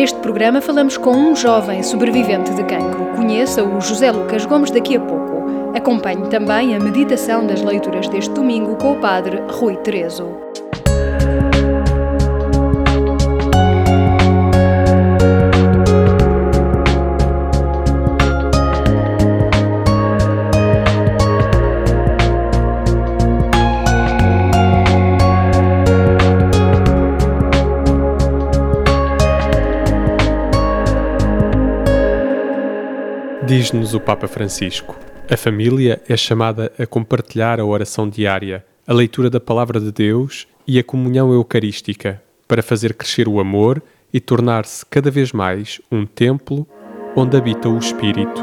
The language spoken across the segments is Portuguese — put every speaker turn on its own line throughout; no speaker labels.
Neste programa falamos com um jovem sobrevivente de cancro. Conheça o José Lucas Gomes daqui a pouco. Acompanhe também a meditação das leituras deste domingo com o padre Rui Terezo.
Diz-nos o Papa Francisco: a família é chamada a compartilhar a oração diária, a leitura da Palavra de Deus e a comunhão eucarística, para fazer crescer o amor e tornar-se cada vez mais um templo onde habita o Espírito.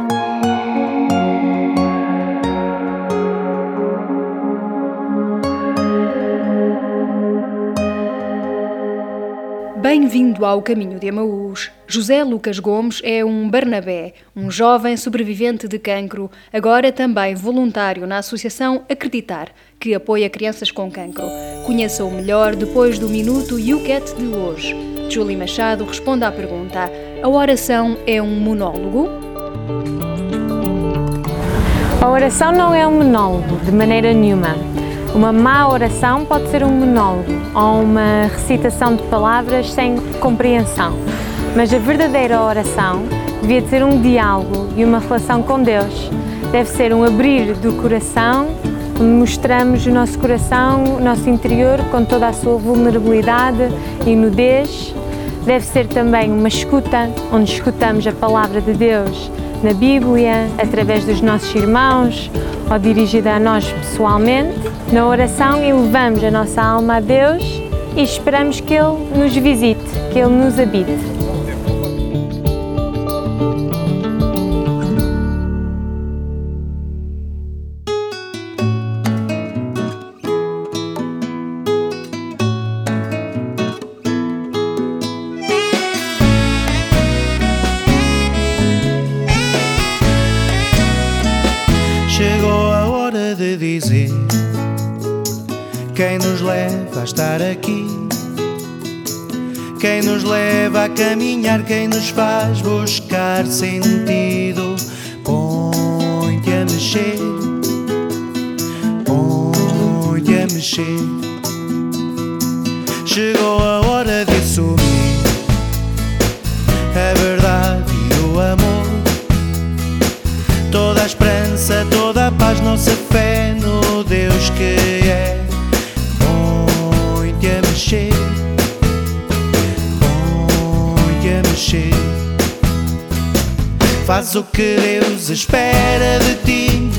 Bem-vindo ao Caminho de Amaús. José Lucas Gomes é um Barnabé, um jovem sobrevivente de cancro, agora também voluntário na Associação Acreditar, que apoia crianças com cancro. Conheça-o melhor depois do Minuto YouCat de hoje. Julie Machado responde à pergunta: A oração é um monólogo?
A oração não é um monólogo, de maneira nenhuma. Uma má oração pode ser um monólogo ou uma recitação de palavras sem compreensão, mas a verdadeira oração devia ser um diálogo e uma relação com Deus. Deve ser um abrir do coração, onde mostramos o nosso coração, o nosso interior com toda a sua vulnerabilidade e nudez. Deve ser também uma escuta, onde escutamos a palavra de Deus na Bíblia, através dos nossos irmãos ou dirigida a nós pessoalmente. Na oração, elevamos a nossa alma a Deus e esperamos que Ele nos visite, que Ele nos habite.
Quem nos leva a estar aqui? Quem nos leva a caminhar? Quem nos faz buscar sentido? Põe-te a mexer, põe-te a mexer. Chegou a hora de assumir a verdade e o amor. Toda a esperança, toda a paz, nossa fé no Deus que Faz o que Deus espera de ti.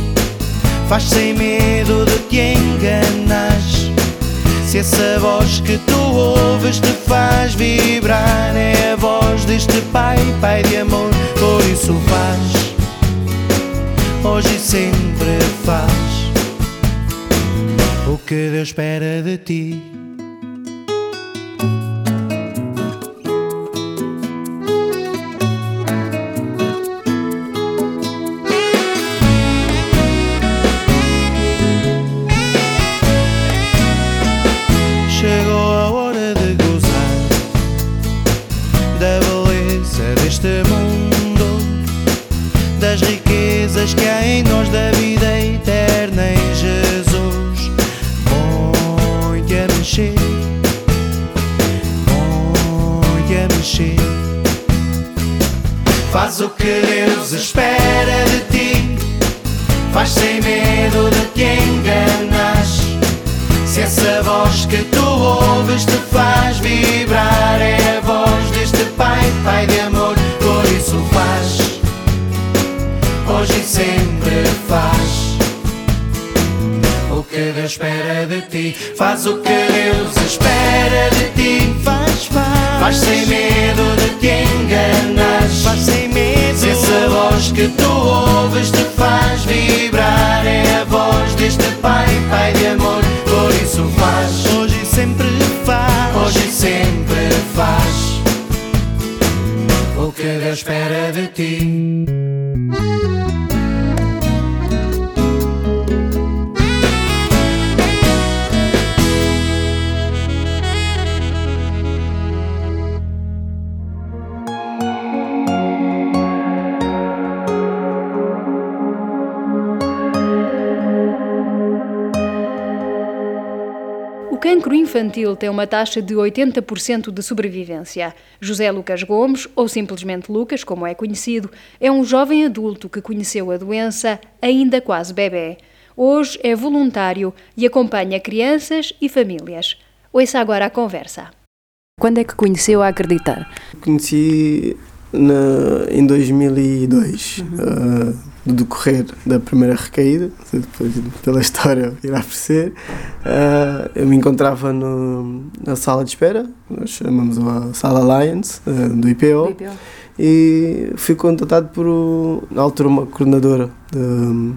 Faz sem medo de te enganar. Se essa voz que tu ouves te faz vibrar, é a voz deste Pai, Pai de amor. Por isso faz, hoje e sempre faz o que Deus espera de ti. Faz o que Deus espera de ti. Faz sem medo de te enganar. Se essa voz que tu ouves te faz vibrar, é a voz deste Pai, Pai de amor. Por isso faz, hoje e sempre faz. O que Deus espera de ti, faz o que Deus espera de ti. Faz, faz, faz sem medo de te enganar. Faz sem se essa voz que tu ouves te faz vibrar, é a voz deste Pai, Pai de amor. Por isso faz, hoje e sempre faz, hoje e sempre faz o que Deus espera de ti.
Infantil tem uma taxa de 80% de sobrevivência. José Lucas Gomes, ou simplesmente Lucas, como é conhecido, é um jovem adulto que conheceu a doença ainda quase bebê. Hoje é voluntário e acompanha crianças e famílias. Ouça agora a conversa. Quando é que conheceu a acreditar?
Conheci na, em 2002, uhum. uh, do decorrer da primeira recaída, depois pela história irá aparecer. Uh, eu me encontrava no, na sala de espera, nós chamamos a Sala Lions, uh, do, IPO, IPO, e fui contatado por, na altura, uma coordenadora de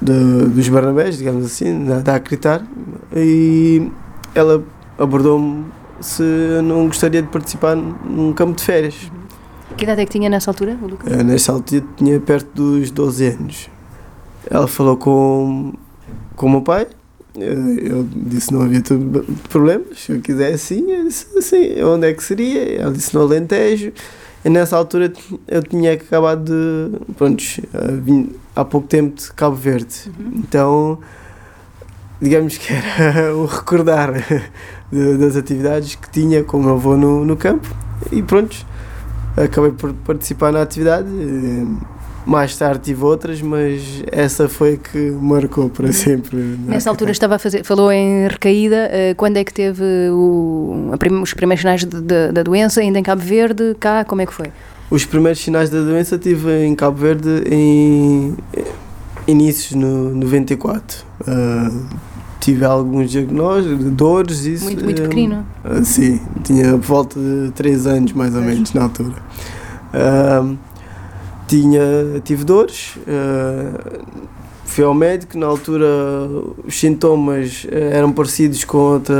de, dos Barnabés, digamos assim, da, da Acreditar, e ela abordou-me se não gostaria de participar num campo de férias.
Que idade é que tinha nessa altura, o Lucas?
Eh, nessa altura tinha perto dos 12 anos. Ela falou com, com o meu pai, eh, eu disse não havia problemas, se eu quisesse sim, eu disse assim, onde é que seria? Ela disse no Alentejo, e nessa altura eu tinha acabado de, pronto, vim há pouco tempo de Cabo Verde, uhum. então digamos que era o recordar das atividades que tinha com o meu avô no, no campo e pronto, acabei por participar na atividade. Mais tarde tive outras, mas essa foi a que marcou para sempre.
Nessa altura estava a fazer, falou em recaída, eh, quando é que teve o, os primeiros sinais de, de, da doença, ainda em Cabo Verde, cá, como é que foi?
Os primeiros sinais da doença tive em Cabo Verde em inícios no 94. Uh, tive alguns diagnósticos, dores, isso.
Muito, muito pequenino.
Uh, sim, tinha por volta de 3 anos mais ou menos na altura. Uh, tinha, tive dores, uh, fui ao médico, na altura os sintomas uh, eram parecidos com outra,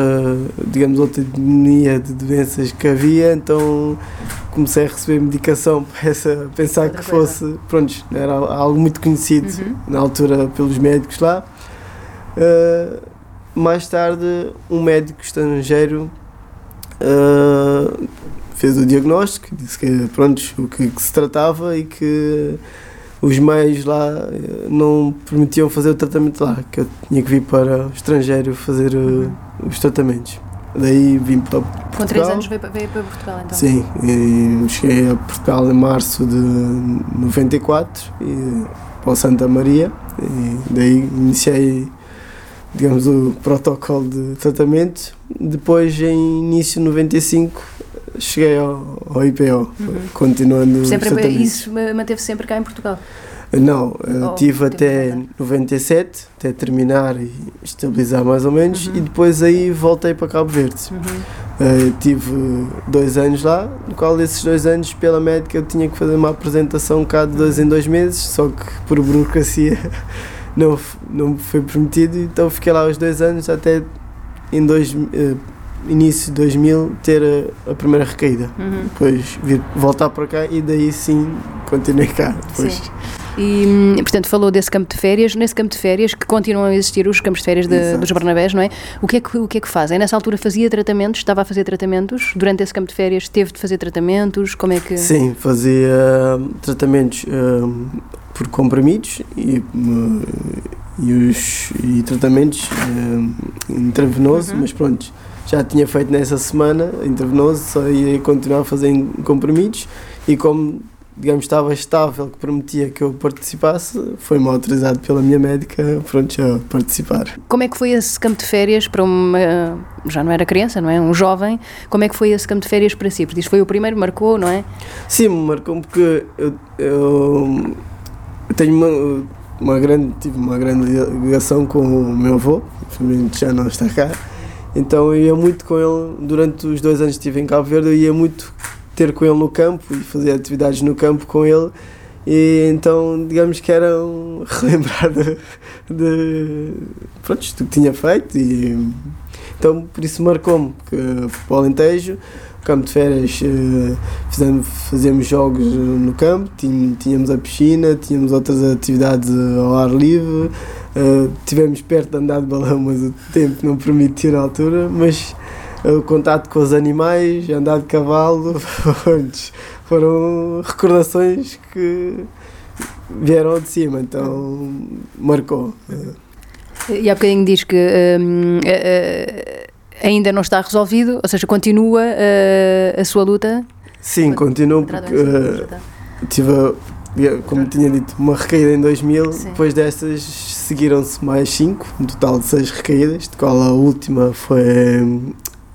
digamos, outra etnia de doenças que havia, então comecei a receber medicação para essa, pensar outra que coisa. fosse, pronto, era algo muito conhecido uhum. na altura pelos médicos lá. Uh, mais tarde, um médico estrangeiro uh, fez o diagnóstico, disse que pronto, o que, que, se tratava e que os meios lá eh, não permitiam fazer o tratamento lá, que eu tinha que vir para o estrangeiro fazer uh, os tratamentos. Daí vim para Portugal.
Com 3 anos veio para, veio para Portugal então?
Sim, cheguei a Portugal em março de 94 e para Santa Maria e daí iniciei digamos o protocolo de tratamento. Depois em início de 95 cheguei ao, ao IPO, uhum. continuando
sempre, Isso manteve sempre cá em Portugal?
Não, oh, tive até 97, até terminar e estabilizar mais ou menos, uhum. e depois aí voltei para Cabo Verde. Uhum. Uh, tive dois anos lá, no qual desses dois anos, pela médica, eu tinha que fazer uma apresentação cá de dois em dois meses, só que por burocracia não, não foi permitido, então fiquei lá os dois anos até em dois, uh, início de 2000 ter a, a primeira recaída. Uhum. Depois vir voltar para cá e daí sim continuei cá. Depois. Sim.
E, hum, portanto, falou desse campo de férias. Nesse campo de férias, que continuam a existir os campos de férias de, dos Barnabés, não é? O que é que, o que é que fazem? Nessa altura fazia tratamentos? Estava a fazer tratamentos? Durante esse campo de férias teve de fazer tratamentos? Como é que...
Sim, fazia hum, tratamentos um, por comprimidos e, hum, e, os, e tratamentos um, intravenosos, uhum. mas pronto já tinha feito nessa semana intravenoso, só ia continuar a fazer comprimidos e como digamos estava estável que permitia que eu participasse, foi-me autorizado pela minha médica pronto a participar.
Como é que foi esse campo de férias para uma já não era criança, não é? Um jovem, como é que foi esse campo de férias para si? Porque isto foi o primeiro, marcou, não é?
Sim, marcou porque eu, eu tenho uma, uma grande tive uma grande ligação com o meu avô, já não está cá então eu ia muito com ele, durante os dois anos que estive em Cabo Verde, eu ia muito ter com ele no campo e fazer atividades no campo com ele. E então, digamos que era um relembrar de, de pronto, do que tinha feito. E, então, por isso marcou-me que o Alentejo, campo de férias, eh, fizemos, fazíamos jogos no campo, tínhamos a piscina, tínhamos outras atividades ao ar livre. Tivemos perto de andar de balão, mas o tempo não permitiu na altura. Mas o contato com os animais, andar de cavalo, foram recordações que vieram de cima, então marcou.
E há bocadinho diz que hum, ainda não está resolvido, ou seja, continua uh, a sua luta?
Sim, continuo porque uh, tive, como tinha dito, uma recaída em 2000, Sim. depois destas seguiram-se mais 5, um total de 6 recaídas, de qual a última foi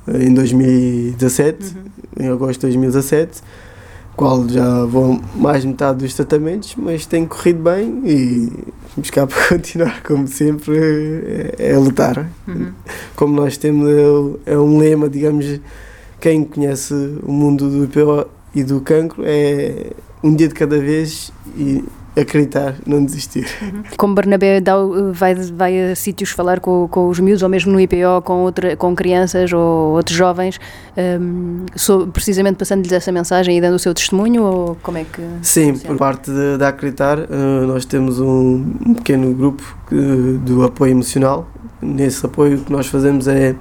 em 2017, uhum. em agosto de 2017 qual já vou mais metade dos tratamentos, mas tem corrido bem e cá para continuar, como sempre, é, é lutar. Uhum. Como nós temos, é, é um lema, digamos, quem conhece o mundo do IPO e do cancro é um dia de cada vez e acreditar, não desistir.
Uhum. Como Bernabé dá, vai, vai a sítios falar com, com os miúdos, ou mesmo no IPO com, outra, com crianças ou outros jovens, um, precisamente passando-lhes essa mensagem e dando o seu testemunho, ou como é que...
Sim, funciona? por parte da Acreditar, uh, nós temos um, um pequeno grupo que, do apoio emocional. Nesse apoio o que nós fazemos é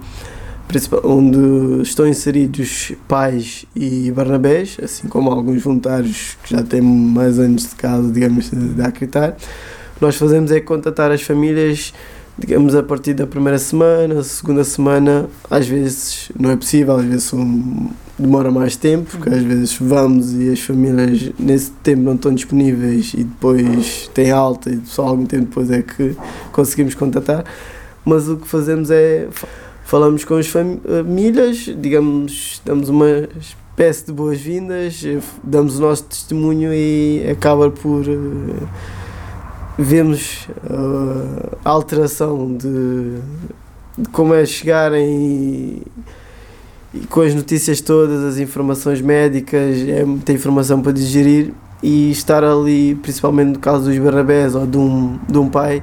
onde estão inseridos pais e Barnabés, assim como alguns voluntários que já têm mais anos de casa, digamos, de que nós fazemos é contatar as famílias, digamos, a partir da primeira semana, segunda semana, às vezes não é possível, às vezes um, demora mais tempo, porque às vezes vamos e as famílias nesse tempo não estão disponíveis e depois tem alta e só algum tempo depois é que conseguimos contatar. Mas o que fazemos é falamos com as famílias, digamos, damos uma espécie de boas-vindas, damos o nosso testemunho e acaba por uh, vemos uh, a alteração de, de, como é chegarem e, e, com as notícias todas, as informações médicas, é muita informação para digerir e estar ali, principalmente no caso dos Barnabés ou de um, de um pai,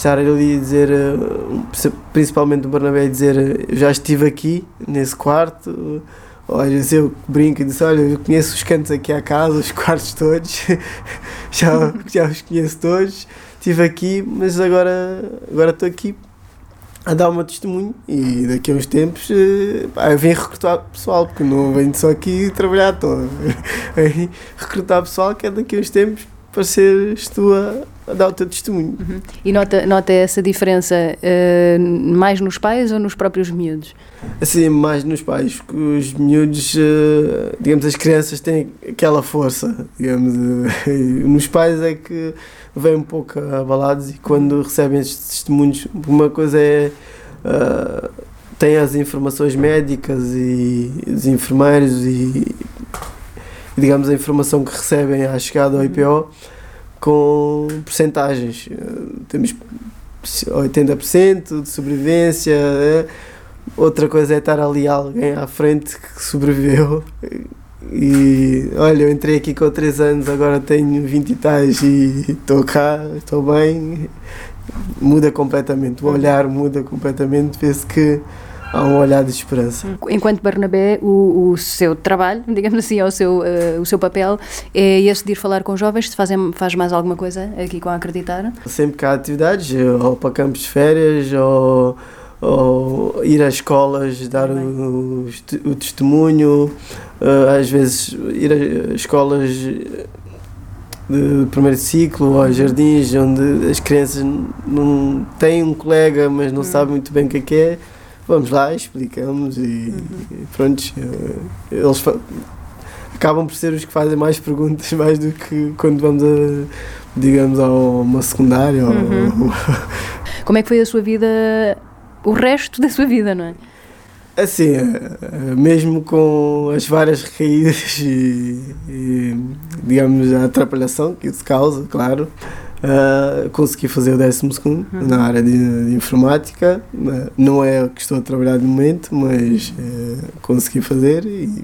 estar ali a dizer, eh, principalmente o Bernabé, dizer eh, eu já estive aqui nesse quarto. Olha, eu brinco e disse: Olha, eu conheço os cantos aqui à casa, os quartos todos, já, já os conheço todos. Estive aqui, mas agora, agora estou aqui a dar o meu testemunho e daqui a uns tempos eh, pá, eu venho recrutar pessoal, porque não venho só aqui trabalhar, estou recrutar pessoal que é daqui a uns tempos para seres tu a, a dar o teu testemunho.
Uhum. E nota, nota essa diferença uh, mais nos pais ou nos próprios miúdos?
Assim, mais nos pais, porque os miúdos, uh, digamos, as crianças têm aquela força, digamos, uh, nos pais é que vêm um pouco abalados e quando recebem estes testemunhos, uma coisa é têm as informações médicas e os enfermeiros e digamos, a informação que recebem à chegada ao IPO com percentagens. Temos 80% de sobrevivência. Né? Outra coisa é estar ali alguém à frente que sobreviveu. E olha, eu entrei aqui com 3 anos, agora tenho 20 e tais e estou cá, estou bem. Muda completamente, o olhar muda completamente, vê-se que há um olhar de esperança.
Enquanto Barnabé, o, o seu trabalho, digamos assim, o seu, uh, o seu papel é esse de ir falar com jovens, se fazem, faz mais alguma coisa aqui com a Acreditar?
Sempre que há atividades, ou para campos de férias, ou, ou ir às escolas, dar o, o, testemunho, uh, às vezes ir a escolas de primeiro ciclo ou jardins onde as crianças não têm um colega mas não hum. sabem muito bem o que é que é vamos lá, explicamos e, uhum. pronto, eh, eles acabam por ser os que fazem mais perguntas mais do que quando vamos a, digamos, a uma secundária. Uhum. Ou...
Como é que foi a sua vida, o resto da sua vida, não é?
Assim, eh, mesmo com as várias recaídas e, e digamos, a atrapalhação que isso causa, claro, Uh, consegui fazer o 12 uhum. na área de, de informática. Uh, não é o que estou a trabalhar no momento, mas uh, consegui fazer e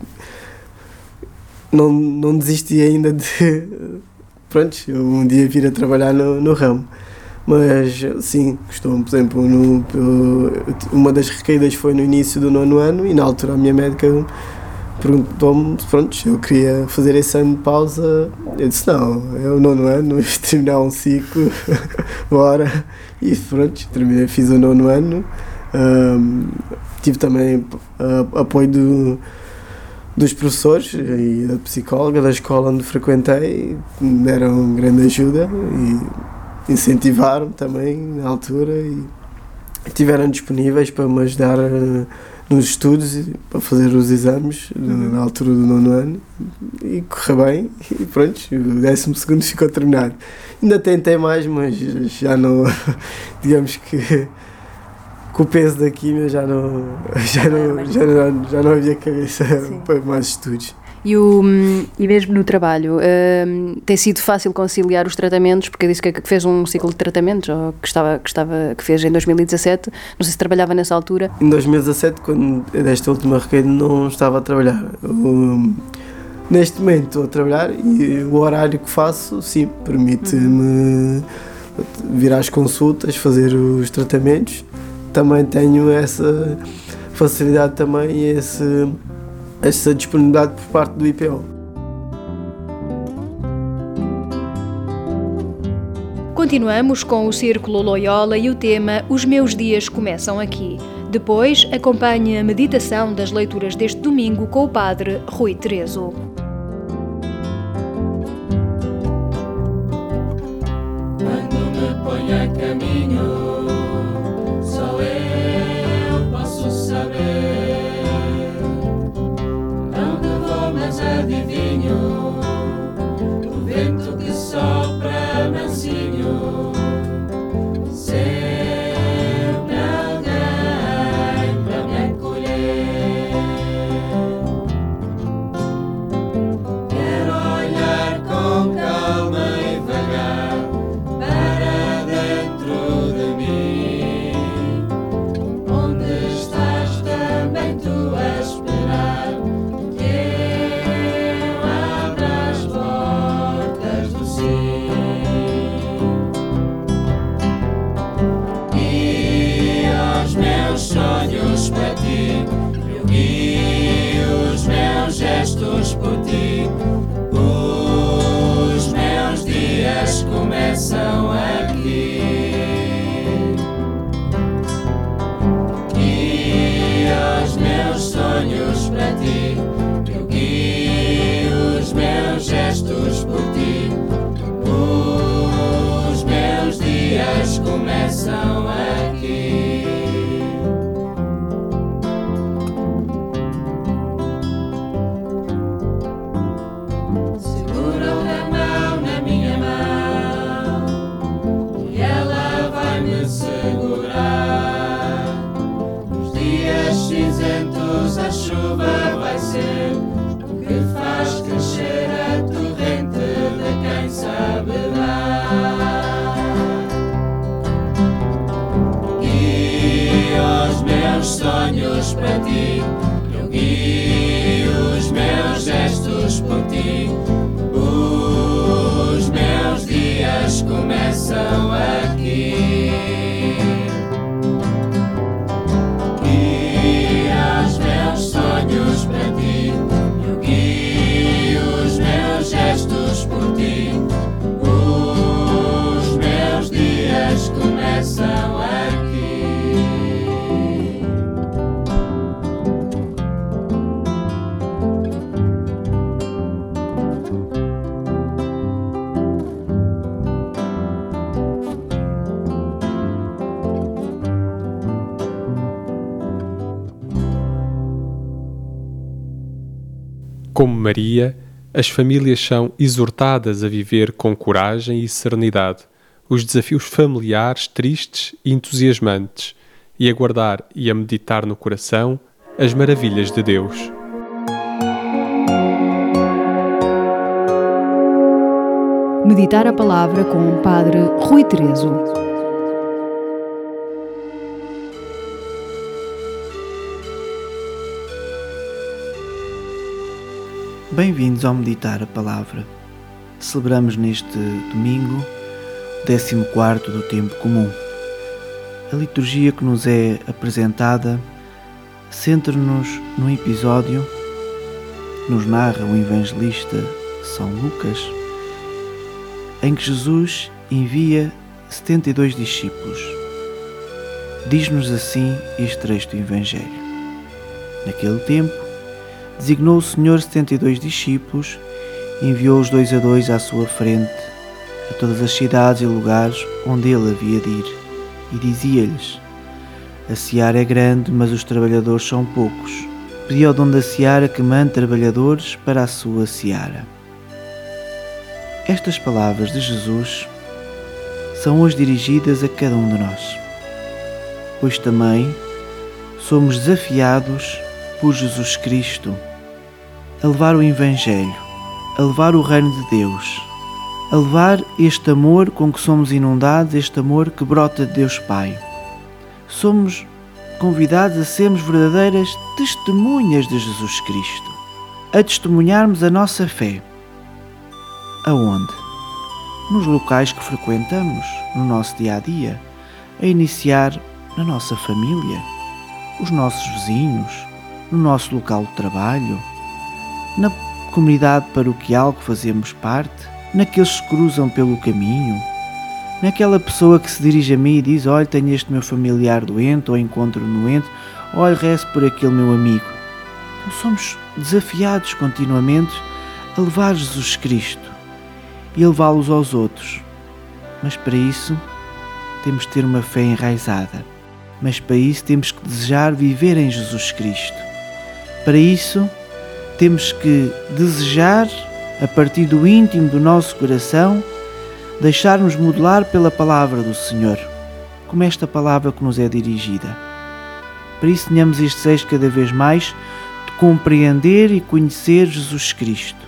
não, não desisti ainda de. Pronto, um dia vir a trabalhar no, no ramo. Mas sim, costumo, por exemplo, no, uma das recaídas foi no início do nono ano e na altura a minha médica perguntou-me pronto, eu queria fazer esse ano de pausa. Eu disse: não, o nono ano, terminar um ciclo, bora. E pronto, terminei, fiz o nono ano. Um, tive também uh, apoio do, dos professores e da psicóloga da escola onde frequentei, me deram grande ajuda e incentivaram também na altura. E estiveram disponíveis para me ajudar uh, nos estudos, para fazer os exames uhum. na altura do nono ano e correu bem e pronto, o décimo segundo ficou terminado. Ainda tentei mais, mas já não, digamos que com o peso da química já não, já não, já não, já não havia cabeça Sim. para mais estudos.
E, o, e mesmo no trabalho, uh, tem sido fácil conciliar os tratamentos, porque disse que fez um ciclo de tratamentos, ou que, estava, que, estava, que fez em 2017, não sei se trabalhava nessa altura.
Em 2017, quando desta última recaída, não estava a trabalhar. Neste momento estou a trabalhar e o horário que faço, sim, permite-me vir às consultas, fazer os tratamentos. Também tenho essa facilidade também esse essa disponibilidade por parte do IPO.
Continuamos com o Círculo Loyola e o tema Os Meus Dias Começam Aqui. Depois, acompanhe a meditação das leituras deste domingo com o Padre Rui Terezo.
O vento
You. Maria, as famílias são exortadas a viver com coragem e serenidade os desafios familiares tristes e entusiasmantes e a guardar e a meditar no coração as maravilhas de Deus.
Meditar a palavra com o Padre Rui Terezo.
Bem-vindos ao Meditar a Palavra. Celebramos neste domingo o 14 do Tempo Comum. A liturgia que nos é apresentada centra-nos num episódio que nos narra o evangelista São Lucas, em que Jesus envia 72 discípulos. Diz-nos assim este trecho do Evangelho. Naquele tempo, designou o Senhor setenta e dois discípulos e enviou-os dois a dois à sua frente a todas as cidades e lugares onde ele havia de ir, e dizia-lhes: A seara é grande, mas os trabalhadores são poucos. Pedi ao dono da seara que mande trabalhadores para a sua seara. Estas palavras de Jesus são hoje dirigidas a cada um de nós, pois também somos desafiados por Jesus Cristo a levar o Evangelho, a levar o Reino de Deus, a levar este amor com que somos inundados, este amor que brota de Deus Pai. Somos convidados a sermos verdadeiras testemunhas de Jesus Cristo, a testemunharmos a nossa fé. Aonde? Nos locais que frequentamos, no nosso dia a dia, a iniciar na nossa família, os nossos vizinhos, no nosso local de trabalho, na comunidade paroquial que fazemos parte, naqueles que cruzam pelo caminho, naquela pessoa que se dirige a mim e diz: Olha, tenho este meu familiar doente, ou encontro doente, olha, rezo por aquele meu amigo. Então somos desafiados continuamente a levar Jesus Cristo e a levá-los aos outros. Mas para isso temos de ter uma fé enraizada. Mas para isso temos que desejar viver em Jesus Cristo. Para isso temos que desejar, a partir do íntimo do nosso coração, deixar-nos modelar pela palavra do Senhor, como esta palavra que nos é dirigida. Para isso tenhamos este desejo cada vez mais de compreender e conhecer Jesus Cristo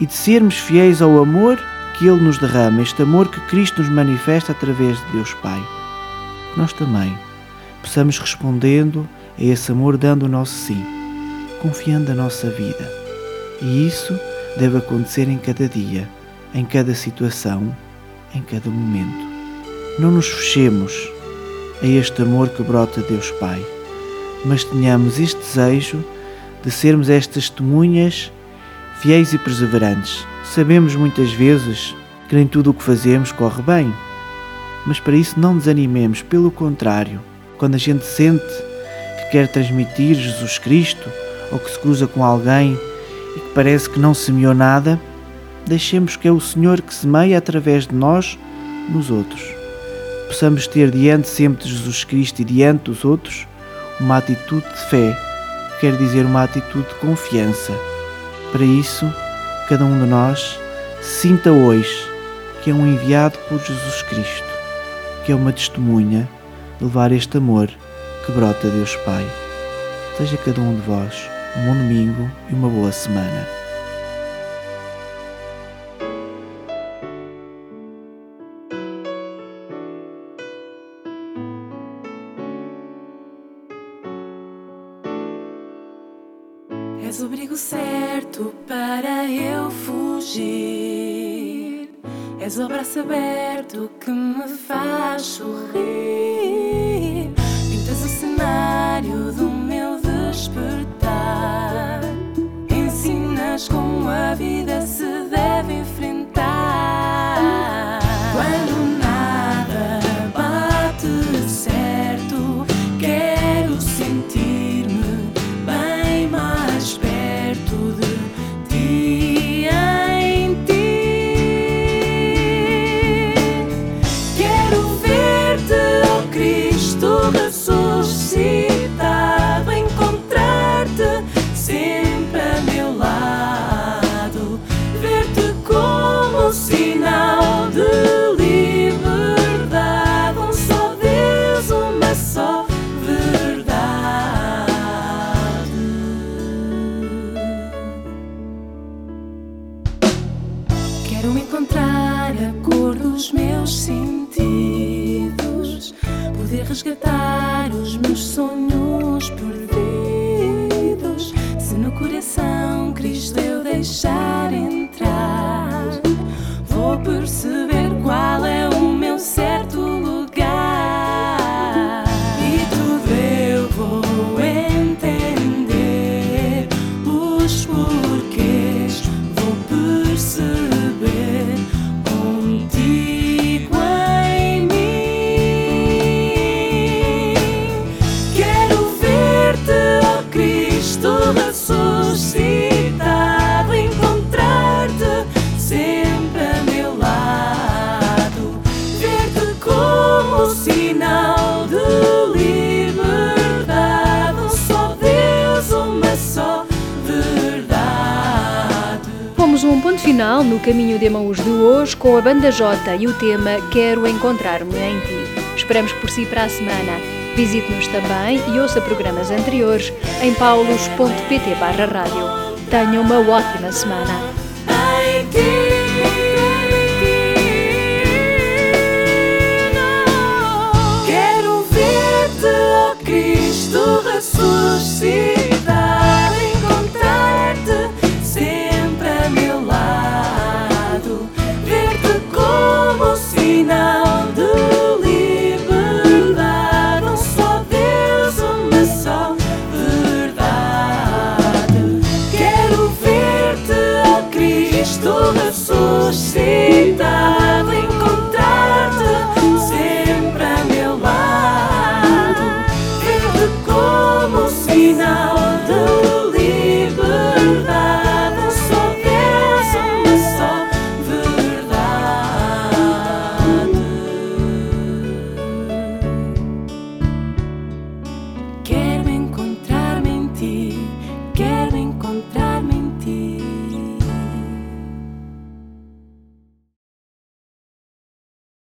e de sermos fiéis ao amor que Ele nos derrama, este amor que Cristo nos manifesta através de Deus Pai. Nós também possamos respondendo a esse amor dando o nosso sim, confiando a nossa vida. E isso deve acontecer em cada dia, em cada situação, em cada momento. Não nos fechemos a este amor que brota de Deus Pai, mas tenhamos este desejo de sermos estas testemunhas fiéis e perseverantes. Sabemos muitas vezes que nem tudo o que fazemos corre bem, mas para isso não desanimemos, pelo contrário, quando a gente sente que quer transmitir Jesus Cristo ou que se cruza com alguém e que parece que não semeou nada, deixemos que é o Senhor que semeia através de nós nos outros. Possamos ter diante sempre de Jesus Cristo e diante dos outros uma atitude de fé, quer dizer uma atitude de confiança. Para isso, cada um de nós sinta hoje que é um enviado por Jesus Cristo, que é uma testemunha de levar este amor que brota Deus Pai. Seja cada um de vós um bom domingo e uma boa semana.
És o abrigo certo para eu fugir. És o abraço aberto que me faz sorrir. Pintas o cenário do meu despertar. Ensinas como a vida se deve no
Caminho de Emaús de hoje com a Banda J e o tema Quero Encontrar-me em Ti. Esperamos por si para a semana. Visite-nos também e ouça programas anteriores em paulos.pt barra rádio. Tenha uma ótima semana.
Quero ver-te, ó Cristo ressuscitar.